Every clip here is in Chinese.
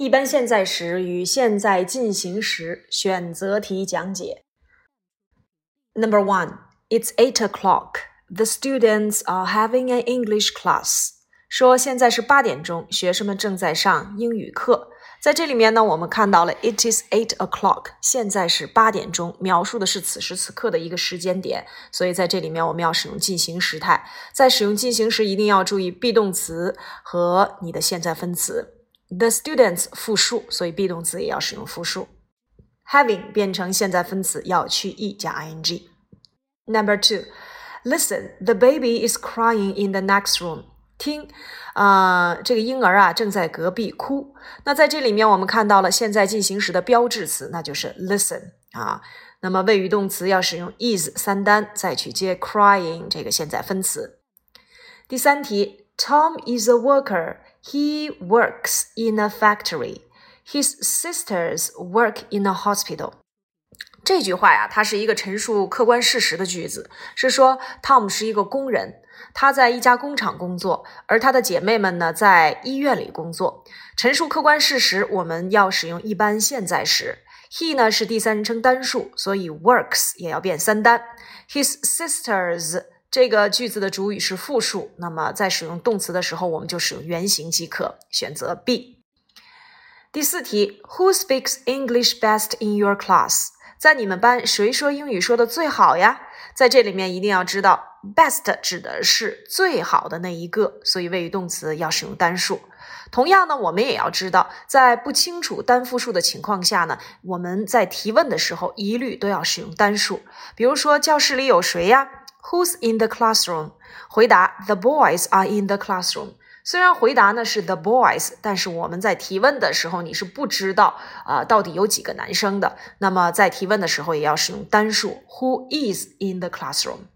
一般现在时与现在进行时选择题讲解。Number one, it's eight o'clock. The students are having an English class. 说现在是八点钟，学生们正在上英语课。在这里面呢，我们看到了 it is eight o'clock，现在是八点钟，描述的是此时此刻的一个时间点。所以在这里面我们要使用进行时态，在使用进行时一定要注意 be 动词和你的现在分词。The students 复数，所以 be 动词也要使用复数。Having 变成现在分词要去 e 加 ing。Number two, listen, the baby is crying in the next room. 听，啊，这个婴儿啊正在隔壁哭。那在这里面我们看到了现在进行时的标志词，那就是 listen 啊。那么谓语动词要使用 is 三单，再去接 crying 这个现在分词。第三题，Tom is a worker. He works in a factory. His sisters work in a hospital. 这句话呀，它是一个陈述客观事实的句子，是说 Tom 是一个工人，他在一家工厂工作，而他的姐妹们呢，在医院里工作。陈述客观事实，我们要使用一般现在时。He 呢是第三人称单数，所以 works 也要变三单。His sisters。这个句子的主语是复数，那么在使用动词的时候，我们就使用原形即可，选择 B。第四题，Who speaks English best in your class？在你们班谁说英语说的最好呀？在这里面一定要知道，best 指的是最好的那一个，所以谓语动词要使用单数。同样呢，我们也要知道，在不清楚单复数的情况下呢，我们在提问的时候一律都要使用单数。比如说，教室里有谁呀？Who's in the classroom？回答：The boys are in the classroom。虽然回答呢是 the boys，但是我们在提问的时候，你是不知道啊到底有几个男生的。那么在提问的时候也要使用单数。Who is in the classroom？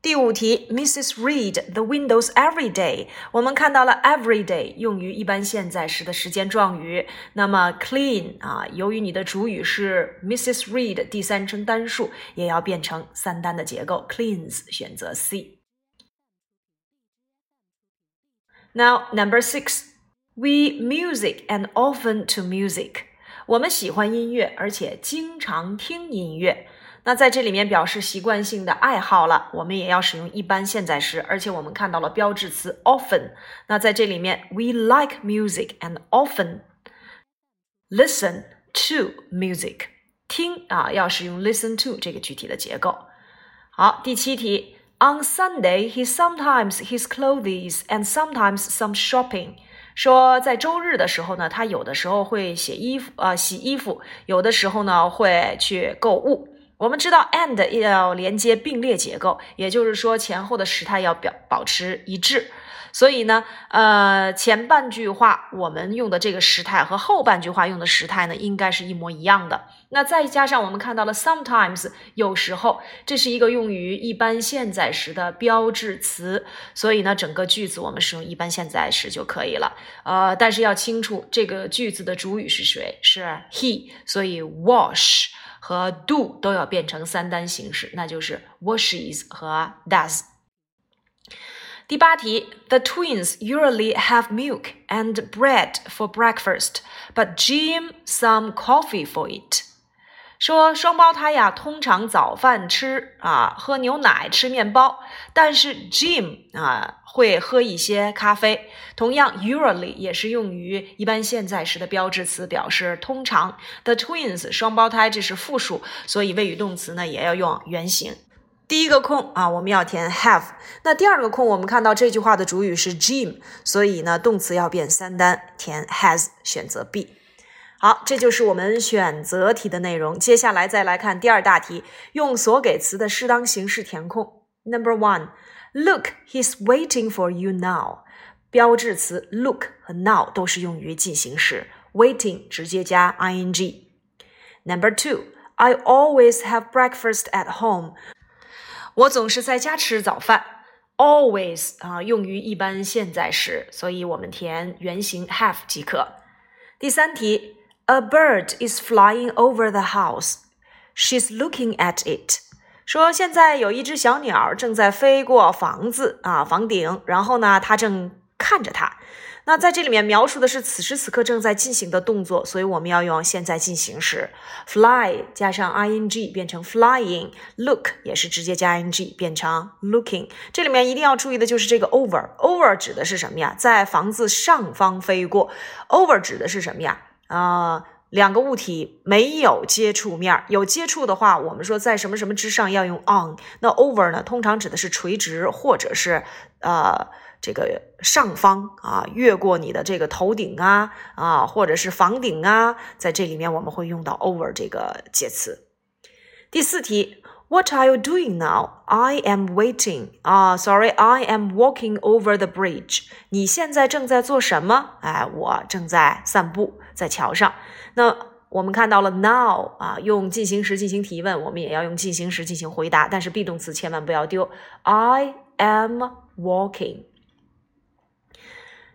第五题，Mrs. Read the windows every day。我们看到了 every day 用于一般现在时的时间状语。那么 clean 啊，由于你的主语是 Mrs. Read 第三人称单数，也要变成三单的结构，cleans 选择 C。Now number six, we music and often to music。我们喜欢音乐，而且经常听音乐。 那在这里面表示习惯性的爱好了，我们也要使用一般现在时，而且我们看到了标志词 often。那在这里面，we like music and often listen to music。听啊，要使用 listen to 这个具体的结构。好，第七题，On Sunday he sometimes his clothes and sometimes some shopping。说在周日的时候呢，他有的时候会洗衣服啊，洗衣服，有的时候呢会去购物。我们知道 and 要连接并列结构，也就是说前后的时态要表保持一致。所以呢，呃，前半句话我们用的这个时态和后半句话用的时态呢，应该是一模一样的。那再加上我们看到了 sometimes 有时候，这是一个用于一般现在时的标志词，所以呢，整个句子我们使用一般现在时就可以了。呃，但是要清楚这个句子的主语是谁，是 he，所以 wash。和 do 都要变成三单形式，那就是 washes 和 does。第八题，The twins usually have milk and bread for breakfast, but Jim some coffee for it。说双胞胎呀，通常早饭吃啊，喝牛奶，吃面包，但是 Jim 啊会喝一些咖啡。同样，usually 也是用于一般现在时的标志词，表示通常。The twins 双胞胎这是复数，所以谓语动词呢也要用原形。第一个空啊，我们要填 have。那第二个空，我们看到这句话的主语是 Jim，所以呢动词要变三单，填 has，选择 B。好，这就是我们选择题的内容。接下来再来看第二大题，用所给词的适当形式填空。Number one, look, he's waiting for you now。标志词 look 和 now 都是用于进行时，waiting 直接加 ing。Number two, I always have breakfast at home。我总是在家吃早饭。Always 啊，用于一般现在时，所以我们填原形 have 即可。第三题。A bird is flying over the house. She's looking at it. 说现在有一只小鸟正在飞过房子啊，房顶。然后呢，她正看着它。那在这里面描述的是此时此刻正在进行的动作，所以我们要用现在进行时。Fly 加上 ing 变成 flying。Look 也是直接加 ing 变成 looking。这里面一定要注意的就是这个 over。Over 指的是什么呀？在房子上方飞过。Over 指的是什么呀？啊。两个物体没有接触面，有接触的话，我们说在什么什么之上要用 on。那 over 呢，通常指的是垂直或者是呃这个上方啊，越过你的这个头顶啊啊，或者是房顶啊，在这里面我们会用到 over 这个介词。第四题，What are you doing now? I am waiting. 啊，Sorry, I am walking over the bridge. 你现在正在做什么？哎，我正在散步，在桥上。那我们看到了 now 啊，用进行时进行提问，我们也要用进行时进行回答，但是 be 动词千万不要丢。I am walking。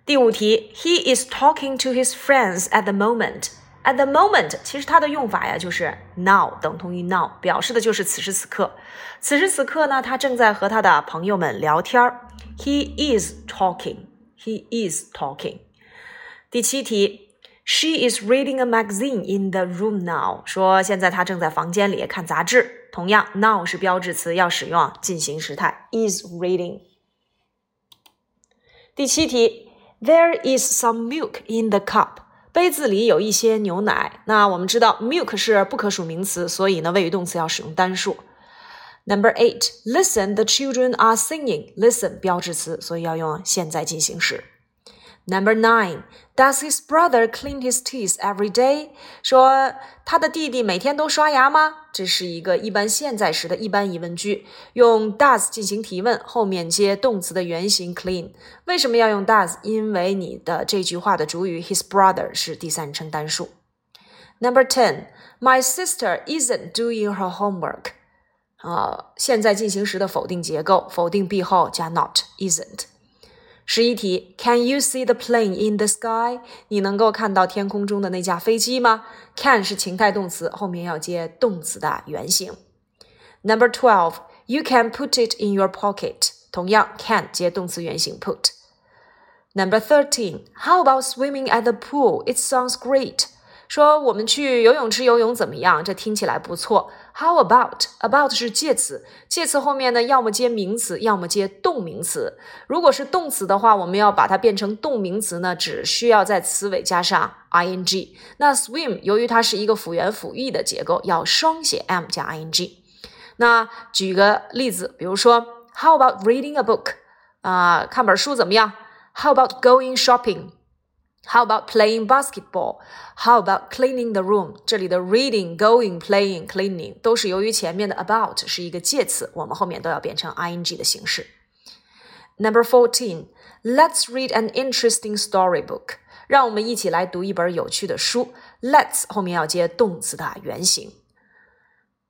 第五题，He is talking to his friends at the moment。at the moment，其实它的用法呀，就是 now 等同于 now，表示的就是此时此刻。此时此刻呢，他正在和他的朋友们聊天儿。He is talking。He is talking。第七题。She is reading a magazine in the room now。说现在她正在房间里看杂志。同样，now 是标志词，要使用进行时态。is reading。第七题 ，There is some milk in the cup。杯子里有一些牛奶。那我们知道，milk 是不可数名词，所以呢，谓语动词要使用单数。Number eight, listen, the children are singing. Listen 标志词，所以要用现在进行时。Number nine, does his brother clean his teeth every day? 说他的弟弟每天都刷牙吗？这是一个一般现在时的一般疑问句，用 does 进行提问，后面接动词的原形 clean。为什么要用 does？因为你的这句话的主语 his brother 是第三人称单数。Number ten, my sister isn't doing her homework. 啊，现在进行时的否定结构，否定 be 后加 not isn't。十一题，Can you see the plane in the sky？你能够看到天空中的那架飞机吗？Can 是情态动词，后面要接动词的原形。Number twelve，You can put it in your pocket。同样，can 接动词原形 put。Number thirteen，How about swimming at the pool？It sounds great。 说我们去游泳池游泳怎么样？这听起来不错。How about about 是介词，介词后面呢，要么接名词，要么接动名词。如果是动词的话，我们要把它变成动名词呢，只需要在词尾加上 ing。那 swim 由于它是一个辅元辅义的结构，要双写 m 加 ing。那举个例子，比如说 How about reading a book？啊，看本书怎么样？How about going shopping？shopping？How about playing basketball? How about cleaning the room? 这里的 reading, going, playing, cleaning 都是由于前面的 about 是一个介词，我们后面都要变成 ing 的形式。Number fourteen, let's read an interesting storybook. 让我们一起来读一本有趣的书。Let's 后面要接动词的原形。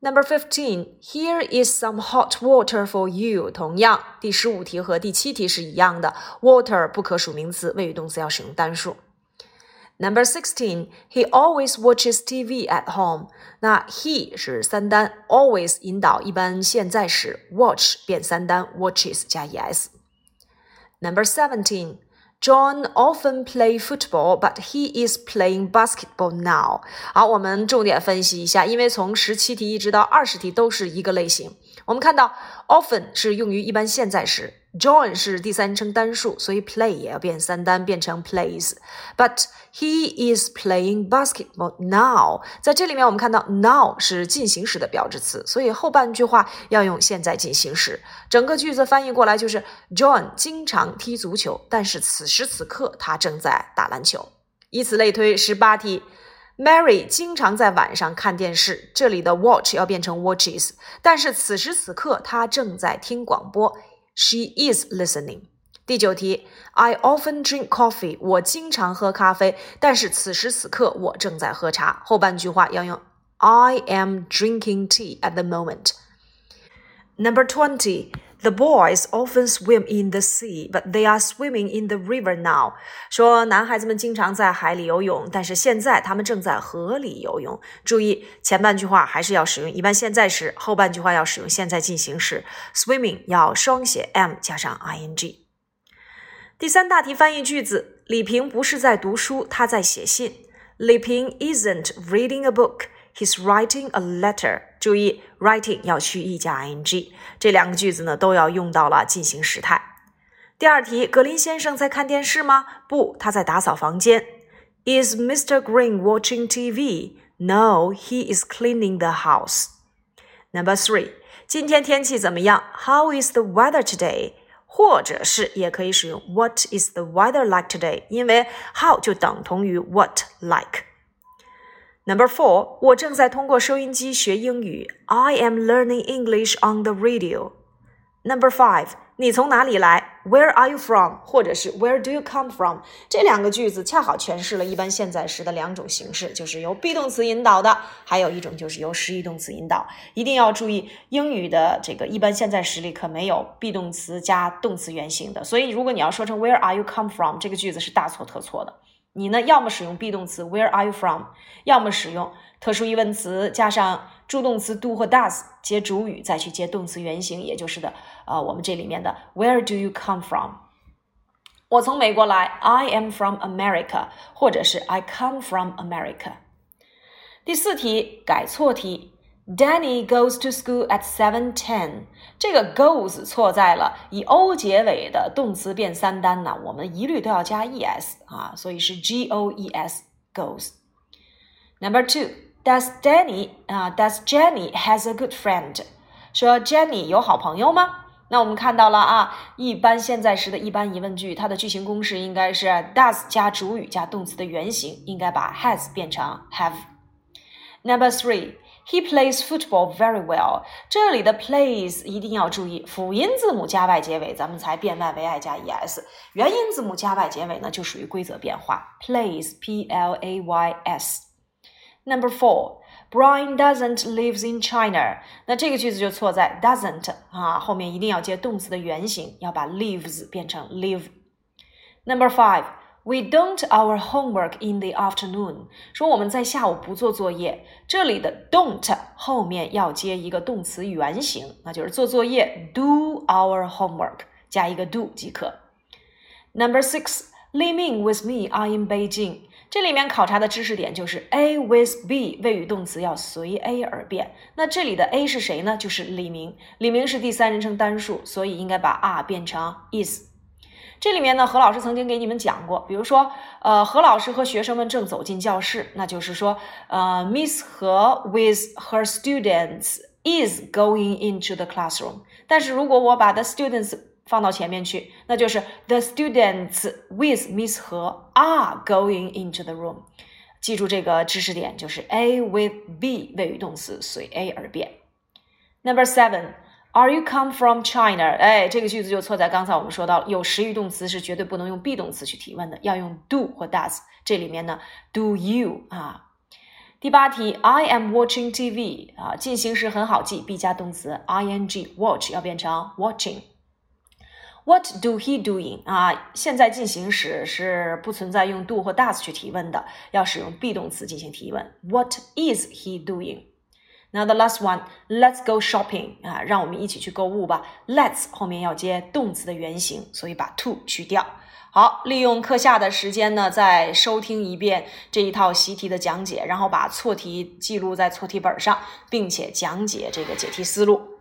Number fifteen, here is some hot water for you. 同样，第十五题和第七题是一样的，water 不可数名词，谓语动词要使用单数。Number sixteen, he always watches TV at home. 那 he 是三单，always 引导一般现在时，watch 变三单，watches 加 es。Number seventeen. John often play football, but he is playing basketball now. 好，我们重点分析一下，因为从十七题一直到二十题都是一个类型。我们看到 often 是用于一般现在时。John 是第三人称单数，所以 play 也要变三单，变成 plays。But he is playing basketball now。在这里面，我们看到 now 是进行时的标志词，所以后半句话要用现在进行时。整个句子翻译过来就是 John 经常踢足球，但是此时此刻他正在打篮球。以此类推，十八题。Mary 经常在晚上看电视，这里的 watch 要变成 watches，但是此时此刻她正在听广播。She is listening。第九题，I often drink coffee。我经常喝咖啡，但是此时此刻我正在喝茶。后半句话要用 I am drinking tea at the moment。Number twenty。 The boys often swim in the sea, but they are swimming in the river now. 说男孩子们经常在海里游泳，但是现在他们正在河里游泳。注意前半句话还是要使用一般现在时，后半句话要使用现在进行时。Swimming 要双写 m 加上 ing。第三大题翻译句子：李平不是在读书，他在写信。李平 isn't reading a book, he's writing a letter。注意，writing 要去 e 加 ing，这两个句子呢都要用到了进行时态。第二题，格林先生在看电视吗？不，他在打扫房间。Is Mr. Green watching TV? No, he is cleaning the house. Number three，今天天气怎么样？How is the weather today? 或者是也可以使用 What is the weather like today？因为 how 就等同于 what like。 Number four，我正在通过收音机学英语。I am learning English on the radio。Number five，你从哪里来？Where are you from？或者是 Where do you come from？这两个句子恰好诠释了一般现在时的两种形式，就是由 be 动词引导的，还有一种就是由实义动词引导。一定要注意，英语的这个一般现在时里可没有 be 动词加动词原形的。所以，如果你要说成 Where are you come from？这个句子是大错特错的。你呢，要么使用 be 动词 Where are you from？要么使用特殊疑问词加上。助动词 do 或 does 接主语，再去接动词原形，也就是的，呃，我们这里面的 Where do you come from？我从美国来，I am from America，或者是 I come from America。第四题改错题 ，Danny goes to school at seven ten。这个 goes 错在了以 o 结尾的动词变三单呢，我们一律都要加 es 啊，所以是 g o e s goes。Number two。Does Danny 啊？Does Jenny has a good friend？说 Jenny 有好朋友吗？那我们看到了啊，一般现在时的一般疑问句，它的句型公式应该是 does 加主语加动词的原形，应该把 has 变成 have。Number three, he plays football very well。这里的 plays 一定要注意，辅音字母加 y 结尾，咱们才变 y 为 i 加 es。元音字母加 y 结尾呢，就属于规则变化。Plays, p l a y s。Number four, Brian doesn't lives in China。那这个句子就错在 doesn't 啊，后面一定要接动词的原形，要把 lives 变成 live。Number five, We don't our homework in the afternoon。说我们在下午不做作业，这里的 don't 后面要接一个动词原形，那就是做作业 do our homework，加一个 do 即可。Number six，Li Ming with me are in Beijing。这里面考察的知识点就是 A with B 谓语动词要随 A 而变。那这里的 A 是谁呢？就是李明。李明是第三人称单数，所以应该把 are 变成 is。这里面呢，何老师曾经给你们讲过，比如说，呃，何老师和学生们正走进教室，那就是说，呃，Miss 何 with her students is going into the classroom。但是如果我把 the students 放到前面去，那就是 the students with Miss 和 are going into the room。记住这个知识点，就是 A with B 谓语动词随 A 而变。Number seven, Are you come from China？哎，这个句子就错在刚才我们说到，有实义动词是绝对不能用 be 动词去提问的，要用 do 或 does。这里面呢，do you 啊？第八题，I am watching TV 啊，进行时很好记，be 加动词 ing，watch 要变成 watching。What do he doing？啊，现在进行时是不存在用 do 或 does 去提问的，要使用 be 动词进行提问。What is he doing？Now the last one，Let's go shopping 啊，让我们一起去购物吧。Let's 后面要接动词的原形，所以把 to 去掉。好，利用课下的时间呢，再收听一遍这一套习题的讲解，然后把错题记录在错题本上，并且讲解这个解题思路。